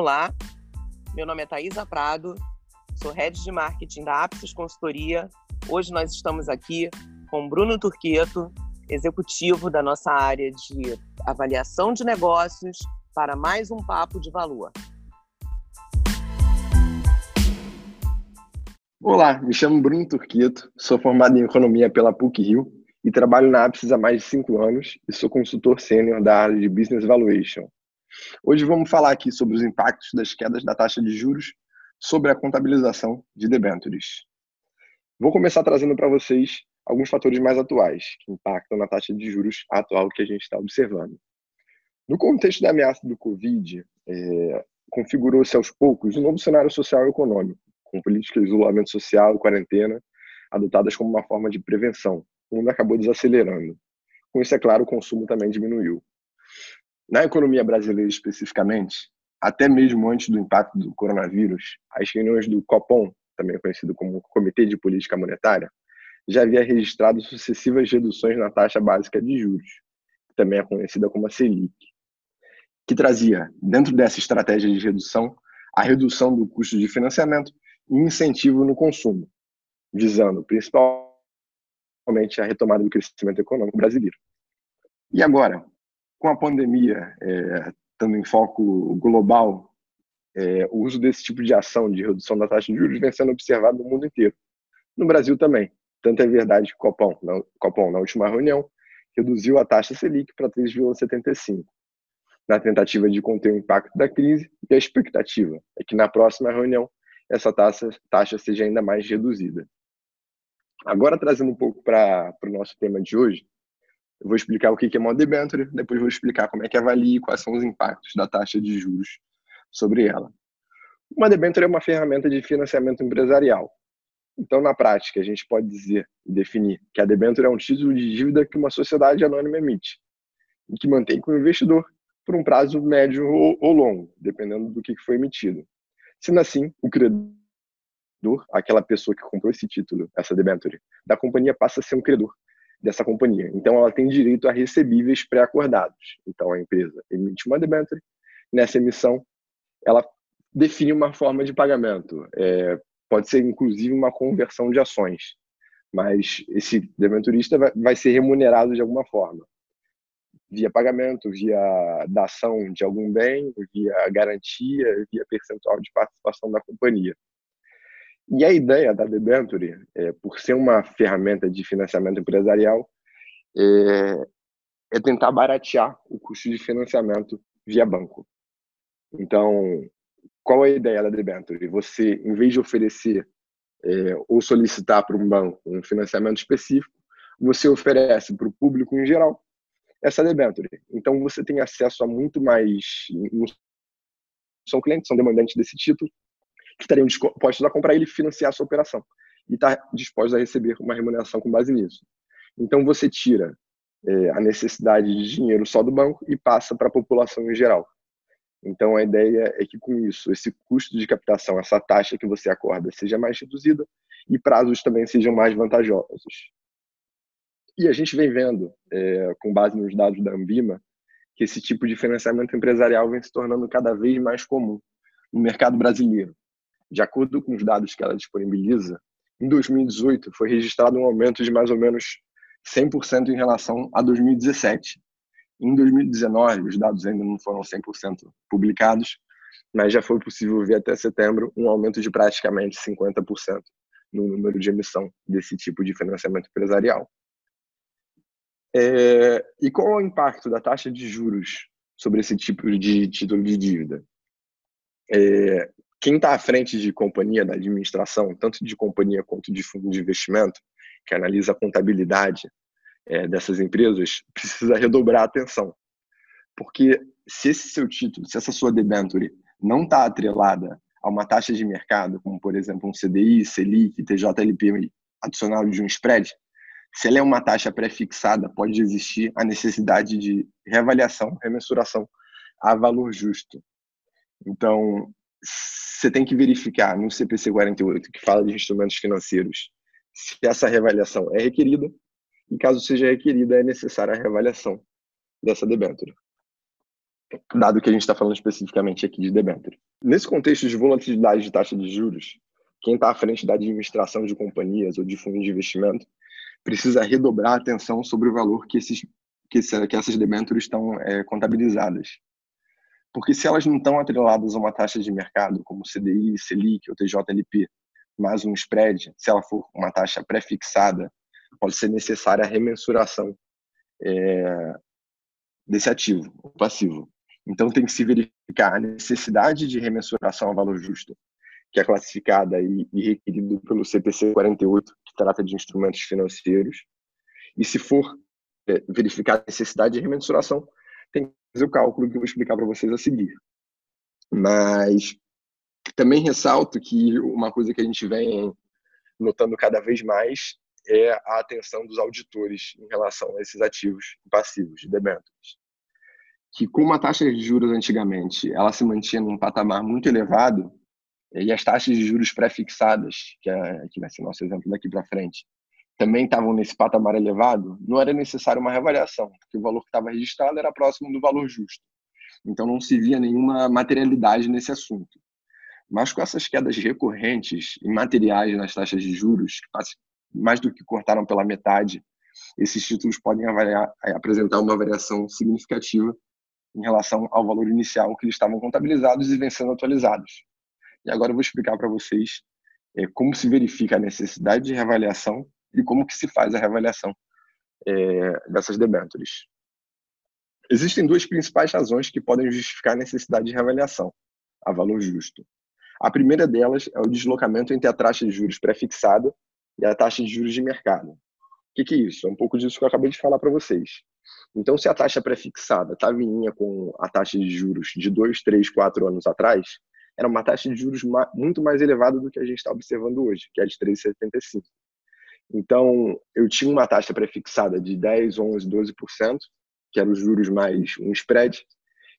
Olá, meu nome é Thaisa Prado, sou Head de Marketing da Apsis Consultoria. Hoje nós estamos aqui com Bruno Turqueto, executivo da nossa área de avaliação de negócios, para mais um Papo de Valor. Olá, me chamo Bruno Turqueto, sou formado em Economia pela PUC-Rio e trabalho na Apsis há mais de cinco anos e sou consultor sênior da área de Business Valuation. Hoje vamos falar aqui sobre os impactos das quedas da taxa de juros sobre a contabilização de debentures. Vou começar trazendo para vocês alguns fatores mais atuais que impactam na taxa de juros atual que a gente está observando. No contexto da ameaça do Covid, é, configurou-se aos poucos um novo cenário social e econômico, com políticas de isolamento social e quarentena adotadas como uma forma de prevenção. O mundo acabou desacelerando. Com isso, é claro, o consumo também diminuiu. Na economia brasileira especificamente, até mesmo antes do impacto do coronavírus, as reuniões do Copom, também conhecido como Comitê de Política Monetária, já havia registrado sucessivas reduções na taxa básica de juros, que também é conhecida como a Selic, que trazia, dentro dessa estratégia de redução, a redução do custo de financiamento e incentivo no consumo, visando principalmente a retomada do crescimento econômico brasileiro. E agora, com a pandemia é, estando em foco global, é, o uso desse tipo de ação de redução da taxa de juros vem sendo observado no mundo inteiro. No Brasil também. Tanto é verdade que o Copom, na, Copom, na última reunião, reduziu a taxa Selic para 3,75, na tentativa de conter o impacto da crise, e a expectativa é que na próxima reunião essa taxa, taxa seja ainda mais reduzida. Agora, trazendo um pouco para o nosso tema de hoje, eu vou explicar o que é uma debenture, depois vou explicar como é que avalia e quais são os impactos da taxa de juros sobre ela. Uma debenture é uma ferramenta de financiamento empresarial. Então, na prática, a gente pode dizer e definir que a debenture é um título de dívida que uma sociedade anônima emite e que mantém com o investidor por um prazo médio ou longo, dependendo do que foi emitido. Sendo assim, o credor, aquela pessoa que comprou esse título, essa debenture, da companhia passa a ser um credor dessa companhia. Então, ela tem direito a recebíveis pré-acordados. Então, a empresa emite uma debenture, nessa emissão, ela define uma forma de pagamento. É, pode ser, inclusive, uma conversão de ações, mas esse debenturista vai, vai ser remunerado de alguma forma via pagamento, via dação de algum bem, via garantia, via percentual de participação da companhia. E a ideia da debenture, é, por ser uma ferramenta de financiamento empresarial, é, é tentar baratear o custo de financiamento via banco. Então, qual é a ideia da debenture? Você, em vez de oferecer é, ou solicitar para um banco um financiamento específico, você oferece para o público em geral essa debenture. Então, você tem acesso a muito mais. São clientes, são demandantes desse título, que estariam dispostos a comprar ele e financiar a sua operação. E está dispostos a receber uma remuneração com base nisso. Então, você tira é, a necessidade de dinheiro só do banco e passa para a população em geral. Então, a ideia é que, com isso, esse custo de captação, essa taxa que você acorda, seja mais reduzida e prazos também sejam mais vantajosos. E a gente vem vendo, é, com base nos dados da Ambima, que esse tipo de financiamento empresarial vem se tornando cada vez mais comum no mercado brasileiro. De acordo com os dados que ela disponibiliza, em 2018 foi registrado um aumento de mais ou menos 100% em relação a 2017. Em 2019, os dados ainda não foram 100% publicados, mas já foi possível ver até setembro um aumento de praticamente 50% no número de emissão desse tipo de financiamento empresarial. É, e qual é o impacto da taxa de juros sobre esse tipo de título de dívida? É, quem está à frente de companhia da administração, tanto de companhia quanto de fundo de investimento, que analisa a contabilidade é, dessas empresas, precisa redobrar a atenção. Porque se esse seu título, se essa sua debenture não está atrelada a uma taxa de mercado, como por exemplo um CDI, Selic, TJLP adicional de um spread, se ela é uma taxa pré-fixada, pode existir a necessidade de reavaliação, remensuração a valor justo. Então, você tem que verificar no CPC 48, que fala de instrumentos financeiros, se essa reavaliação é requerida e, caso seja requerida, é necessária a reavaliação dessa debênture. dado que a gente está falando especificamente aqui de debênture. Nesse contexto de volatilidade de taxa de juros, quem está à frente da administração de companhias ou de fundos de investimento precisa redobrar a atenção sobre o valor que, esses, que, que essas debêntures estão é, contabilizadas. Porque se elas não estão atreladas a uma taxa de mercado, como CDI, Selic ou TJLP, mais um spread, se ela for uma taxa pré-fixada, pode ser necessária a remensuração é, desse ativo, o passivo. Então tem que se verificar a necessidade de remensuração a valor justo, que é classificada e, e requerido pelo CPC 48, que trata de instrumentos financeiros. E se for é, verificar a necessidade de remensuração, tem que fazer o cálculo que eu vou explicar para vocês a seguir. Mas também ressalto que uma coisa que a gente vem notando cada vez mais é a atenção dos auditores em relação a esses ativos passivos de debêntures. Que com uma taxa de juros antigamente, ela se mantinha num patamar muito elevado, e as taxas de juros pré-fixadas, que, é, que vai ser nosso exemplo daqui para frente, também estavam nesse patamar elevado, não era necessário uma reavaliação, porque o valor que estava registrado era próximo do valor justo. Então não se via nenhuma materialidade nesse assunto. Mas com essas quedas recorrentes e materiais nas taxas de juros, mais do que cortaram pela metade, esses títulos podem avaliar, eh, apresentar uma variação significativa em relação ao valor inicial que eles estavam contabilizados e vêm sendo atualizados. E agora eu vou explicar para vocês é, como se verifica a necessidade de reavaliação e como que se faz a reavaliação é, dessas debêntures. Existem duas principais razões que podem justificar a necessidade de reavaliação a valor justo. A primeira delas é o deslocamento entre a taxa de juros pré-fixada e a taxa de juros de mercado. O que, que é isso? É um pouco disso que eu acabei de falar para vocês. Então, se a taxa pré-fixada estava em linha com a taxa de juros de 2, 3, 4 anos atrás, era uma taxa de juros muito mais elevada do que a gente está observando hoje, que é de 3,75. Então, eu tinha uma taxa pré-fixada de 10, 11, 12%, que eram os juros mais um spread,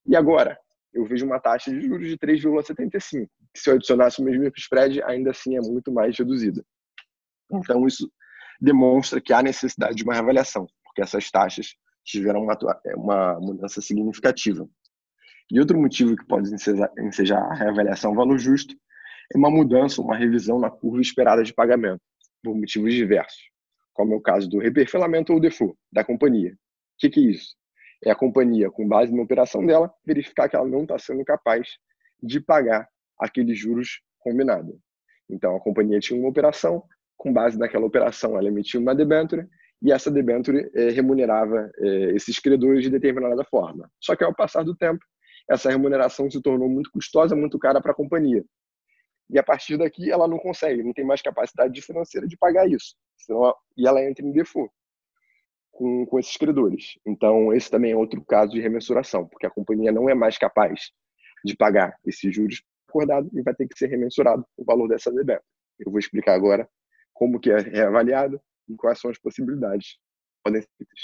e agora eu vejo uma taxa de juros de 3,75, que se eu adicionasse o mesmo spread, ainda assim é muito mais reduzida. Então, isso demonstra que há necessidade de uma reavaliação, porque essas taxas tiveram uma, é, uma mudança significativa. E outro motivo que pode ensejar a reavaliação valor justo é uma mudança, uma revisão na curva esperada de pagamento, por motivos diversos, como é o caso do reperfilamento ou default da companhia. O que, que é isso? É a companhia, com base na operação dela, verificar que ela não está sendo capaz de pagar aqueles juros combinados. Então, a companhia tinha uma operação, com base naquela operação, ela emitiu uma debenture e essa debenture é, remunerava é, esses credores de determinada forma. Só que ao passar do tempo, essa remuneração se tornou muito custosa, muito cara para a companhia. E a partir daqui ela não consegue, não tem mais capacidade financeira de pagar isso. E ela entra em default com, com esses credores. Então, esse também é outro caso de remensuração, porque a companhia não é mais capaz de pagar esses juros acordados e vai ter que ser remensurado o valor dessa debênture. Eu vou explicar agora como que é reavaliado e quais são as possibilidades podem ser feitas.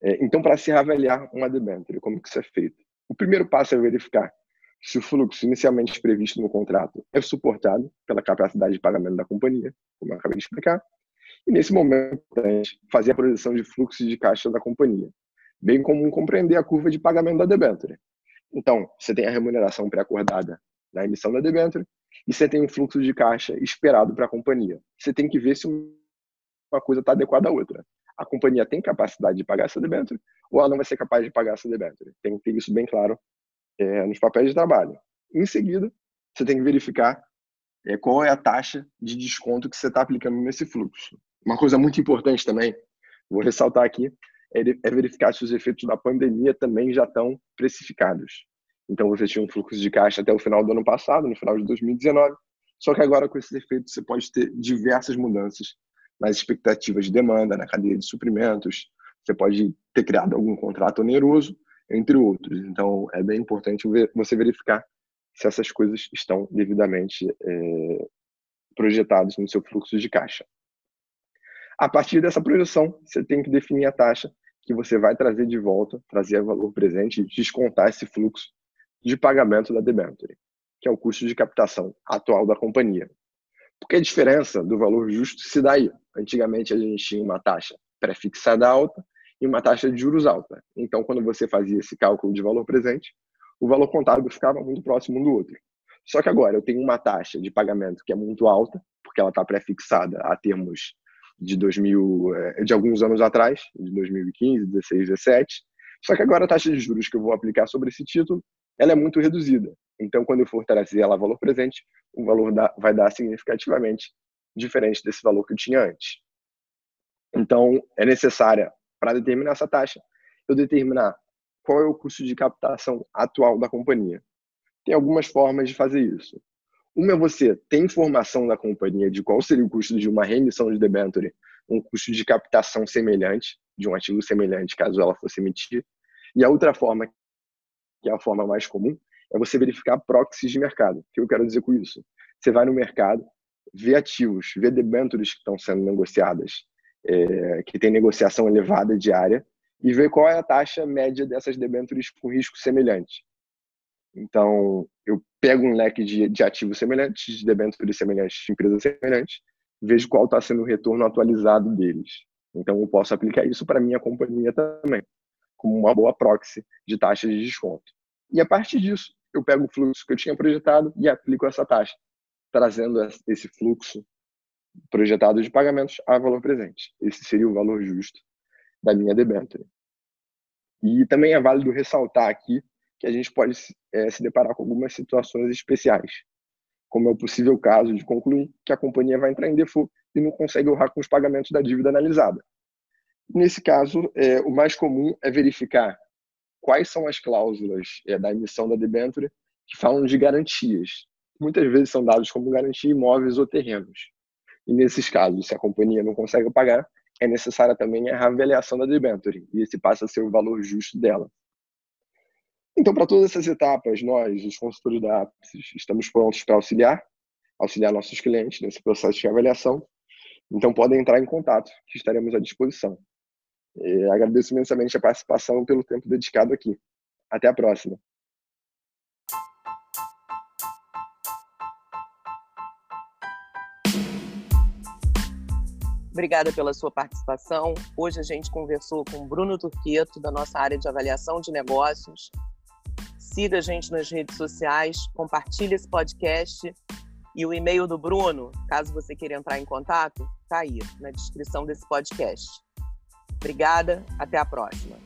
É, então, para se reavaliar uma debênture, como que isso é feito? O primeiro passo é verificar se o fluxo inicialmente previsto no contrato é suportado pela capacidade de pagamento da companhia, como eu acabei de explicar, e nesse momento fazer a projeção de fluxo de caixa da companhia, bem como compreender a curva de pagamento da debênture. Então, você tem a remuneração pré-acordada na emissão da debênture e você tem um fluxo de caixa esperado para a companhia. Você tem que ver se uma coisa está adequada à outra. A companhia tem capacidade de pagar essa debênture ou ela não vai ser capaz de pagar essa debênture. Tem que ter isso bem claro é, nos papéis de trabalho. Em seguida, você tem que verificar é, qual é a taxa de desconto que você está aplicando nesse fluxo. Uma coisa muito importante também, vou ressaltar aqui, é, é verificar se os efeitos da pandemia também já estão precificados. Então você tinha um fluxo de caixa até o final do ano passado, no final de 2019, só que agora com esses efeitos você pode ter diversas mudanças nas expectativas de demanda, na cadeia de suprimentos, você pode ter criado algum contrato oneroso, entre outros. Então é bem importante você verificar se essas coisas estão devidamente é, projetadas no seu fluxo de caixa. A partir dessa projeção, você tem que definir a taxa que você vai trazer de volta, trazer valor presente e descontar esse fluxo de pagamento da debenture, que é o custo de captação atual da companhia. Porque a diferença do valor justo se dá aí. Antigamente a gente tinha uma taxa pré-fixada alta e uma taxa de juros alta. Então, quando você fazia esse cálculo de valor presente, o valor contábil ficava muito próximo um do outro. Só que agora eu tenho uma taxa de pagamento que é muito alta, porque ela está pré-fixada a termos de 2000, eh, de alguns anos atrás, de 2015, 16, 17. Só que agora a taxa de juros que eu vou aplicar sobre esse título, ela é muito reduzida. Então, quando eu for trazer ela a valor presente, o valor vai dar significativamente diferente desse valor que eu tinha antes. Então, é necessária, para determinar essa taxa, eu determinar qual é o custo de captação atual da companhia. Tem algumas formas de fazer isso. Uma é você ter informação da companhia de qual seria o custo de uma remissão de debenture, um custo de captação semelhante, de um ativo semelhante, caso ela fosse emitir. E a outra forma, que é a forma mais comum, é você verificar proxies de mercado. O que eu quero dizer com isso? Você vai no mercado, vê ativos, vê debentures que estão sendo negociadas, é, que tem negociação elevada diária, e vê qual é a taxa média dessas debentures com risco semelhante. Então, eu pego um leque de, de ativos semelhantes, de debêntures semelhantes, de empresas semelhantes, vejo qual está sendo o retorno atualizado deles. Então, eu posso aplicar isso para minha companhia também, como uma boa proxy de taxa de desconto. E a partir disso, eu pego o fluxo que eu tinha projetado e aplico essa taxa, trazendo esse fluxo projetado de pagamentos a valor presente. Esse seria o valor justo da minha debênture. E também é válido ressaltar aqui que a gente pode é, se deparar com algumas situações especiais, como é o possível caso de concluir que a companhia vai entrar em default e não consegue honrar com os pagamentos da dívida analisada. Nesse caso, é, o mais comum é verificar quais são as cláusulas é, da emissão da debênture que falam de garantias. Muitas vezes são dados como garantia imóveis ou terrenos. E nesses casos, se a companhia não consegue pagar, é necessária também a reavaliação da debênture, e esse passa a ser o valor justo dela. Então, para todas essas etapas, nós, os consultores da Apsis, estamos prontos para auxiliar, auxiliar nossos clientes nesse processo de avaliação. Então, podem entrar em contato, que estaremos à disposição. E agradeço imensamente a participação pelo tempo dedicado aqui. Até a próxima. Obrigada pela sua participação. Hoje a gente conversou com Bruno Turqueto, da nossa área de avaliação de negócios, Siga a gente nas redes sociais, compartilhe esse podcast e o e-mail do Bruno, caso você queira entrar em contato, está aí na descrição desse podcast. Obrigada, até a próxima.